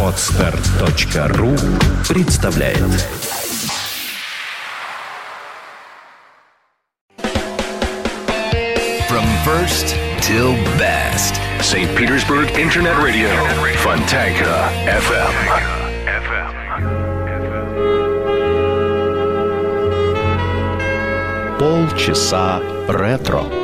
Отстар.ру представляет From first till best St. Petersburg Internet Radio Fontanka FM Полчаса ретро.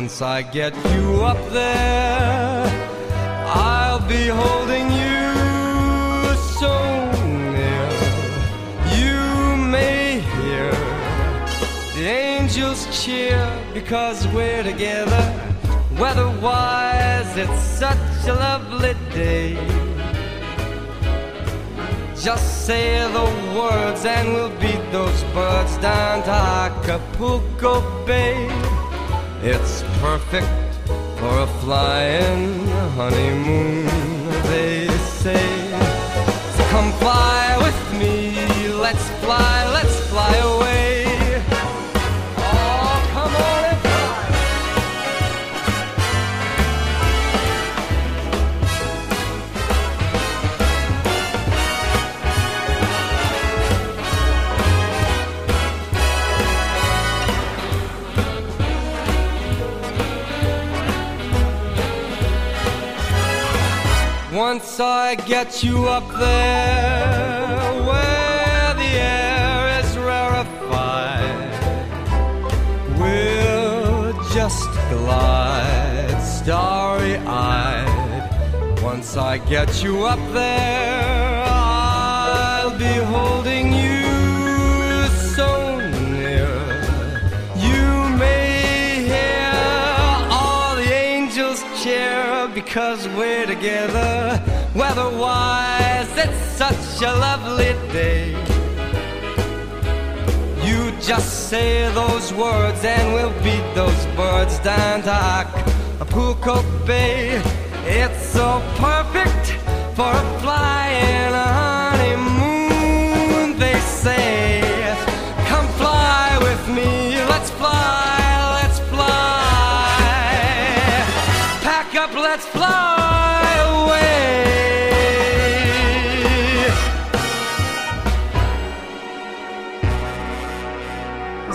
Once I get you up there, I'll be holding you so near. You may hear the angels cheer because we're together. Weatherwise, it's such a lovely day. Just say the words and we'll beat those birds down to Acapulco Bay. It's perfect for a flying honeymoon, they say. So come fly with me, let's fly, let's fly away. Once I get you up there where the air is rarefied, we'll just glide starry eyed. Once I get you up there, I'll be holding you because we're together. Weatherwise, it's such a lovely day. You just say those words and we'll beat those birds down to Acapulco Bay. It's so perfect for a flying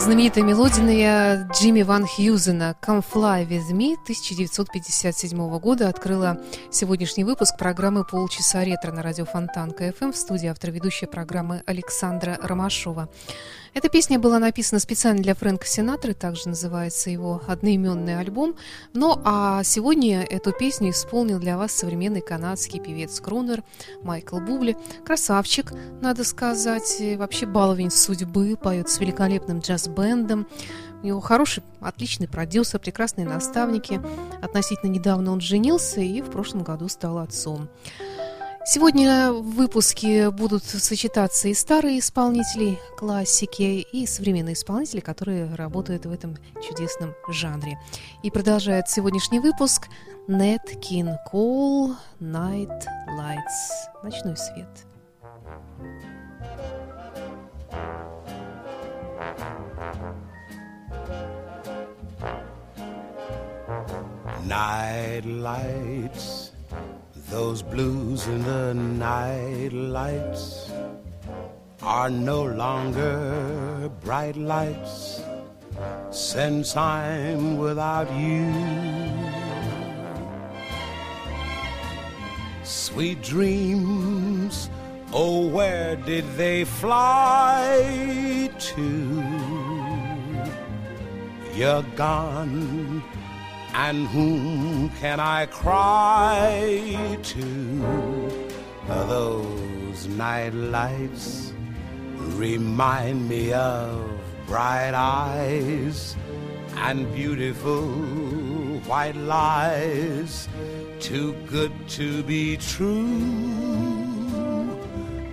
Знаменитая мелодия Джимми Ван Хьюзена «Come Fly With Me» 1957 года открыла сегодняшний выпуск программы «Полчаса ретро» на радио Фонтан КФМ в студии автор ведущей программы Александра Ромашова. Эта песня была написана специально для Фрэнка Синатры, также называется его одноименный альбом. Ну а сегодня эту песню исполнил для вас современный канадский певец-крунер Майкл Бубли. Красавчик, надо сказать, вообще баловень судьбы, поет с великолепным джаз-бендом. У него хороший, отличный продюсер, прекрасные наставники. Относительно недавно он женился и в прошлом году стал отцом. Сегодня в выпуске будут сочетаться и старые исполнители классики, и современные исполнители, которые работают в этом чудесном жанре. И продолжает сегодняшний выпуск Нет Кин Кол Night Lights. Ночной свет. Night lights, those blues in the night lights are no longer bright lights. since I'm without you. Sweet dreams, oh, where did they fly to? You're gone, and whom can I cry to? Those night lights remind me of bright eyes and beautiful white lies, too good to be true.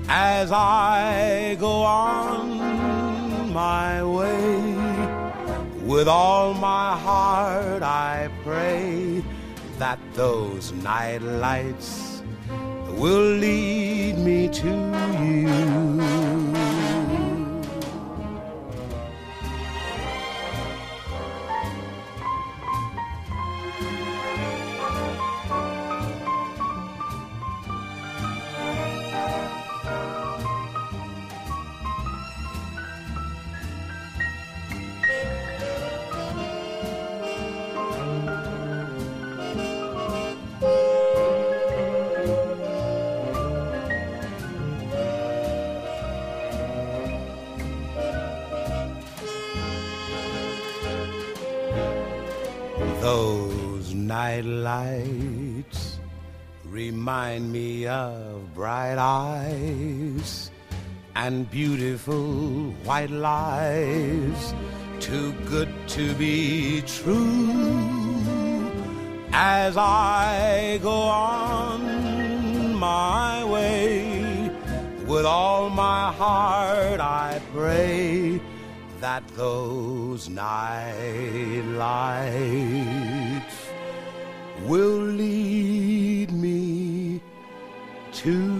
As I go on my way, with all my heart I pray that those night lights will lead me to you. And beautiful white lies, too good to be true. As I go on my way, with all my heart I pray that those night lights will lead me to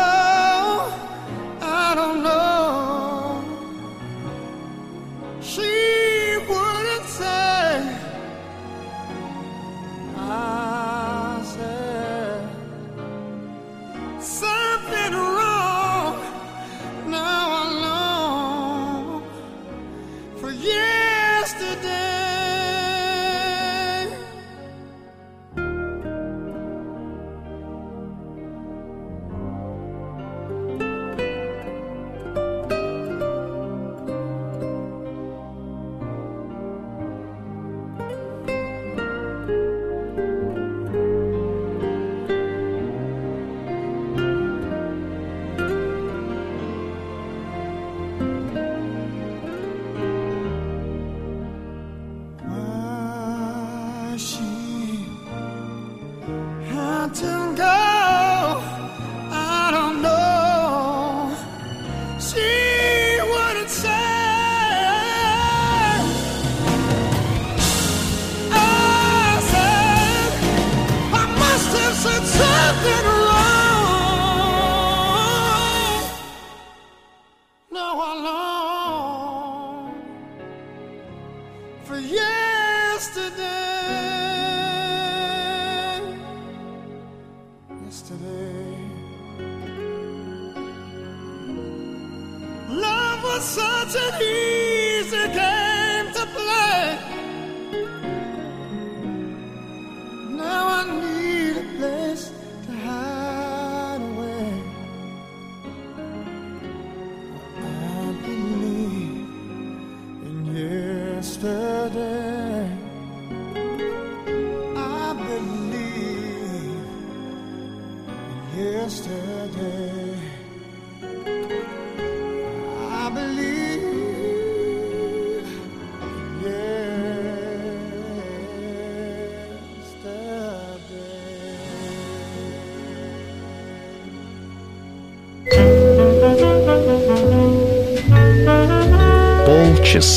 such an easy game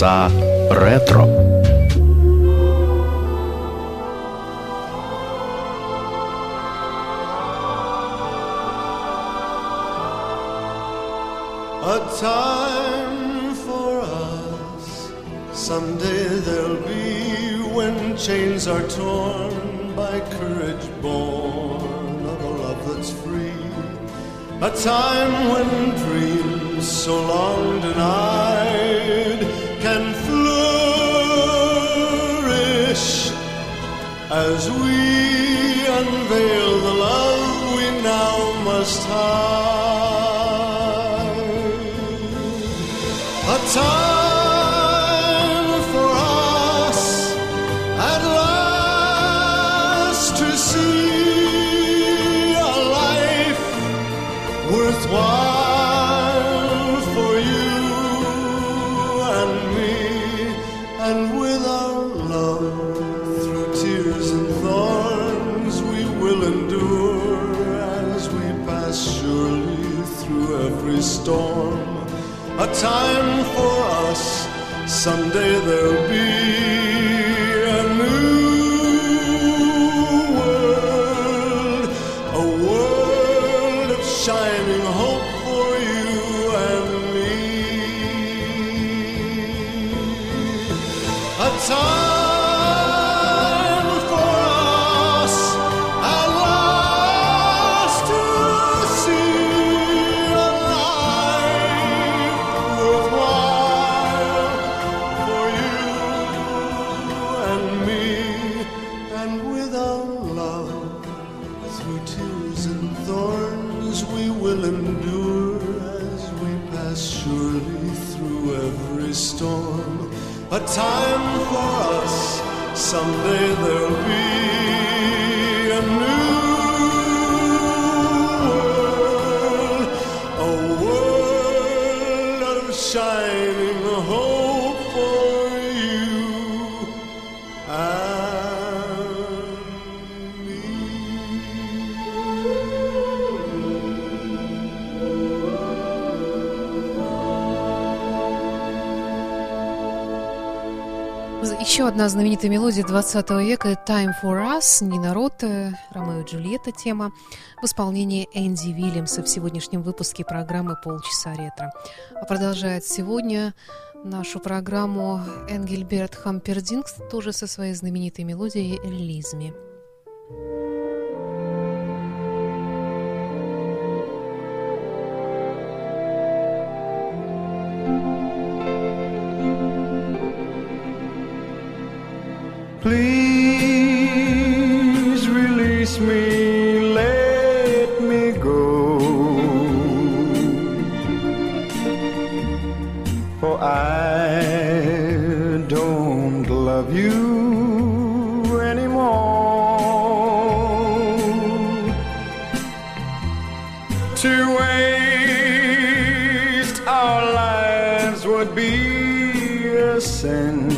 Полчаса ретро. A time for us. Someday there'll be when chains are torn by courage born of a love that's free. A time when dreams so long denied as we unveil the love we now must hide. A time for us at last to see a life worthwhile for you and me, and with our love storm. A time for us, someday there'll be Еще одна знаменитая мелодия 20 века «Time for Us» Нина Рота, Ромео и Джульетта тема в исполнении Энди Вильямса в сегодняшнем выпуске программы «Полчаса ретро». А продолжает сегодня нашу программу Энгельберт Хампердингс, тоже со своей знаменитой мелодией «Лизми». Please release me, let me go. For I don't love you anymore. To waste our lives would be a sin.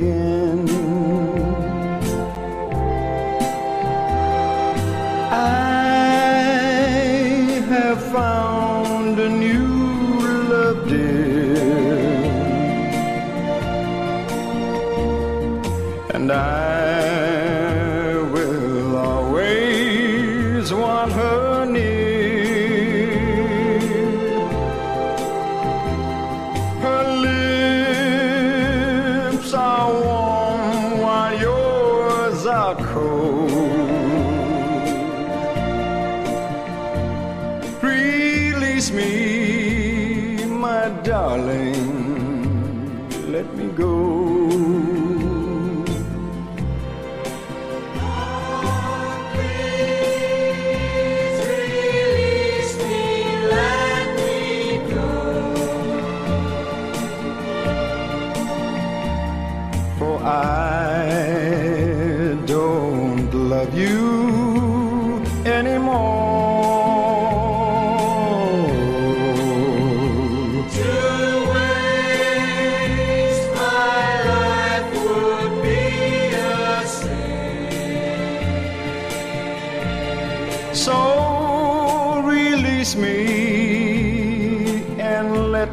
Again. Release me,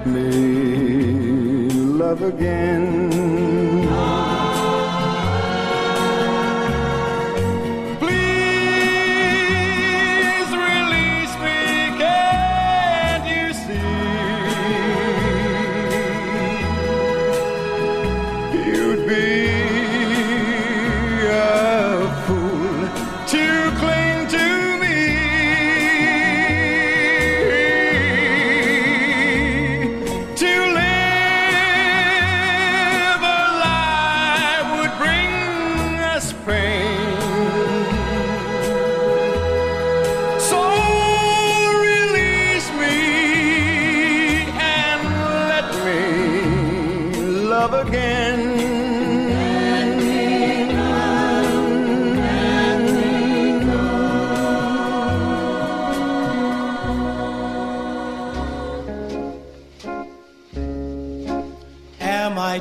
me love again.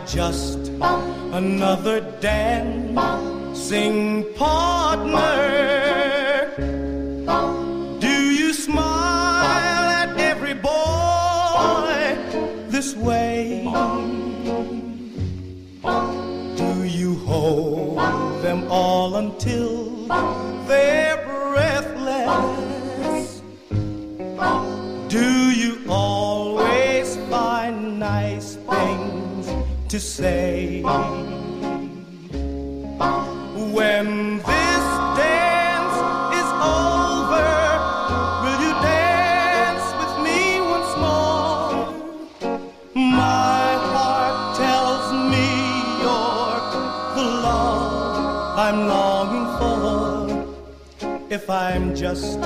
Just another dancing partner? Do you smile at every boy this way? Do you hold them all until they're to say? When this dance is over, will you dance with me once more? My heart tells me you're the love I'm longing for. If I'm just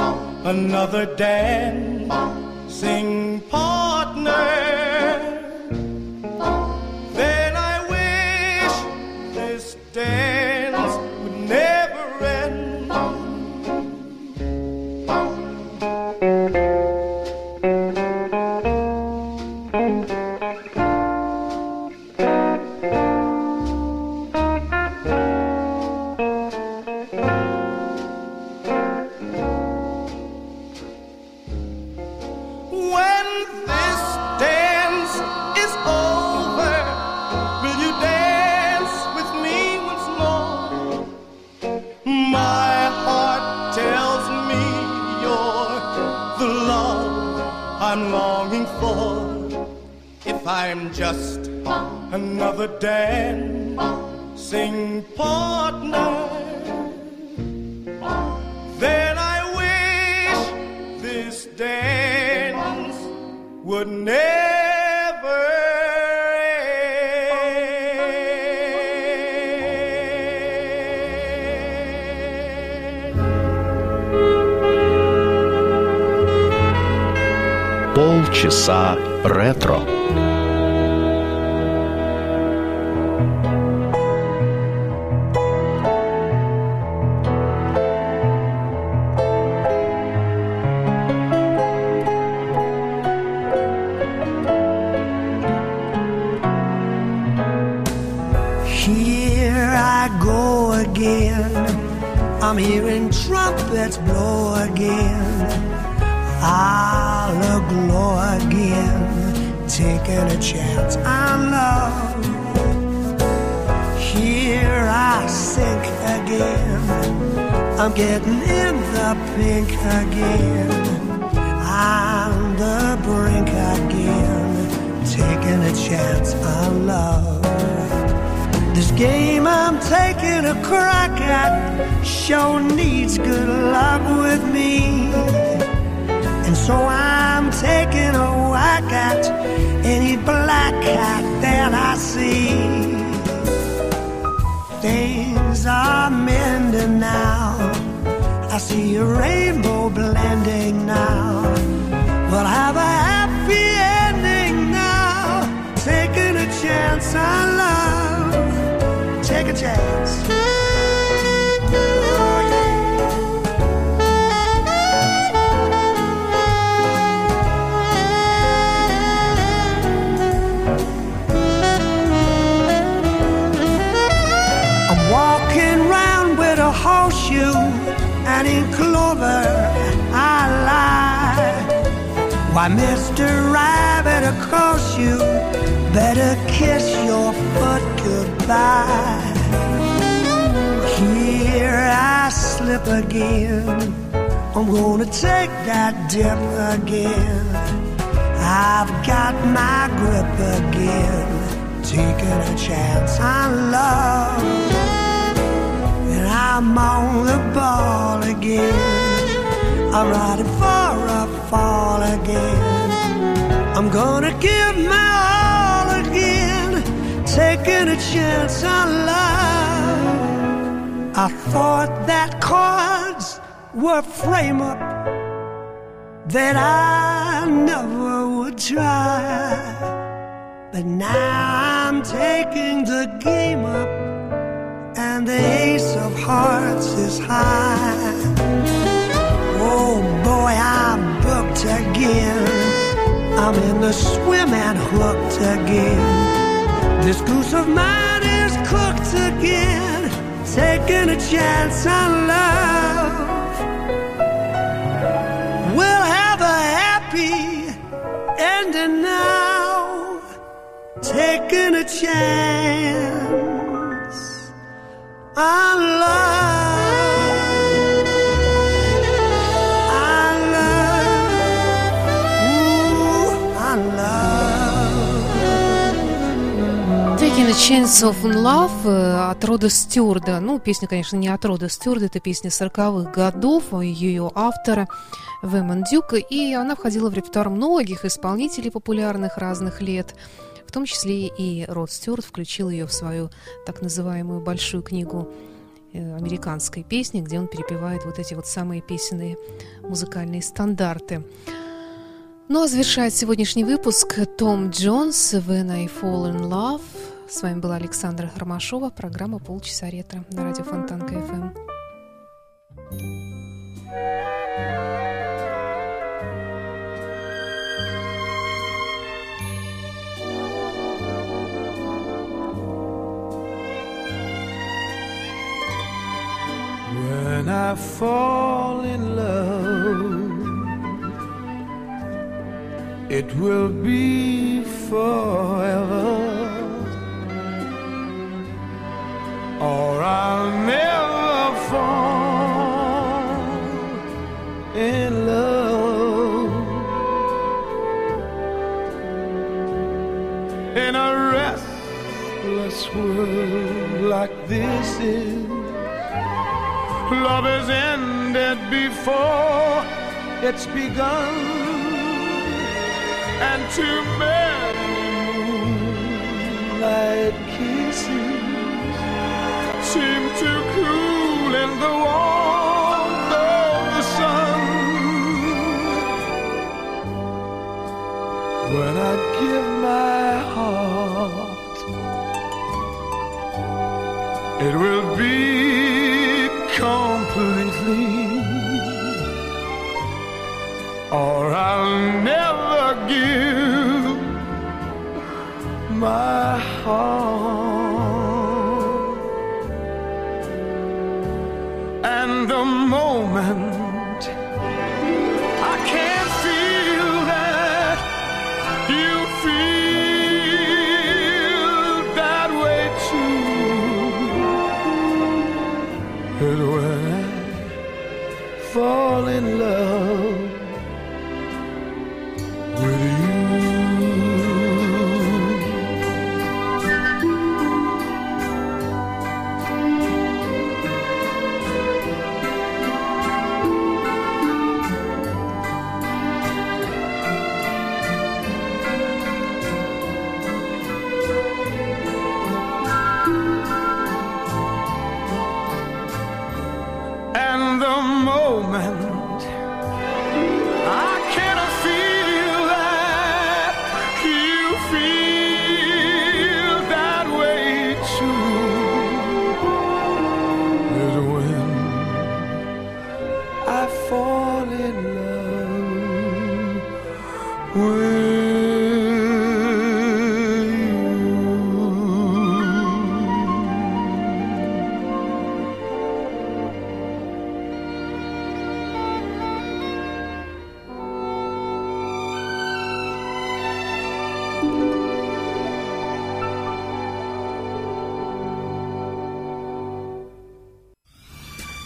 another dancing I'm just another dancing partner, then I wish this dance would never end. Полчаса ретро. I'm getting in the pink again. On the brink again. Taking a chance on love. This game I'm taking a crack at sure needs good luck with me. And so I'm taking a whack at any black cat that I see. Things are mending now. See a rainbow blending now. We'll have a happy ending now. Taking a chance on love. Take a chance. Why, Mr. Rabbit, of course you better kiss your foot goodbye. Here I slip again. I'm gonna take that dip again. I've got my grip again, taking a chance on love. And I'm on the ball again. I'm riding for a fall again. I'm gonna give my all again, taking a chance on love. I thought that cards were frame up that I never would try. But now I'm taking the game up, and the ace of hearts is high. I'm in the swim and hooked again. This goose of mine is cooked again, taking a chance on love. We'll have a happy ending now, taking a chance on love. A Chance of Love э, от Рода Стюарда. Ну, песня, конечно, не от Рода Стюарда, это песня 40-х годов, ее автора Вэмон Дюк, и она входила в репертуар многих исполнителей популярных разных лет. В том числе и Род Стюарт включил ее в свою так называемую большую книгу э, американской песни, где он перепевает вот эти вот самые песенные музыкальные стандарты. Ну а завершает сегодняшний выпуск Том Джонс «When I Fall in Love». С вами была Александра Ромашова, программа «Полчаса ретро» на радио Фонтанка ФМ. When I fall in love, it will be forever, like this is. Love has ended before it's begun, and too many moonlight kisses seem to cool completely, or I'll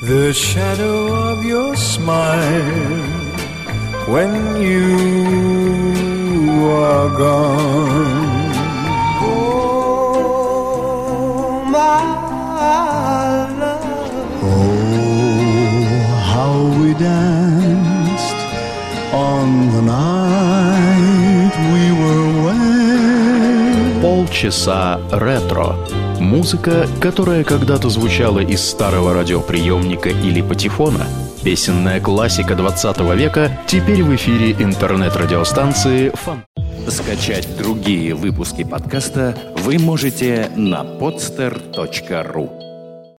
the shadow of your smile when you are gone. Oh, my love. Oh, how we danced on the night we were wed. Полчаса ретро. Музыка, которая когда-то звучала из старого радиоприемника или патефона. Песенная классика 20 века теперь в эфире интернет-радиостанции «Фан». Скачать другие выпуски подкаста вы можете на podster.ru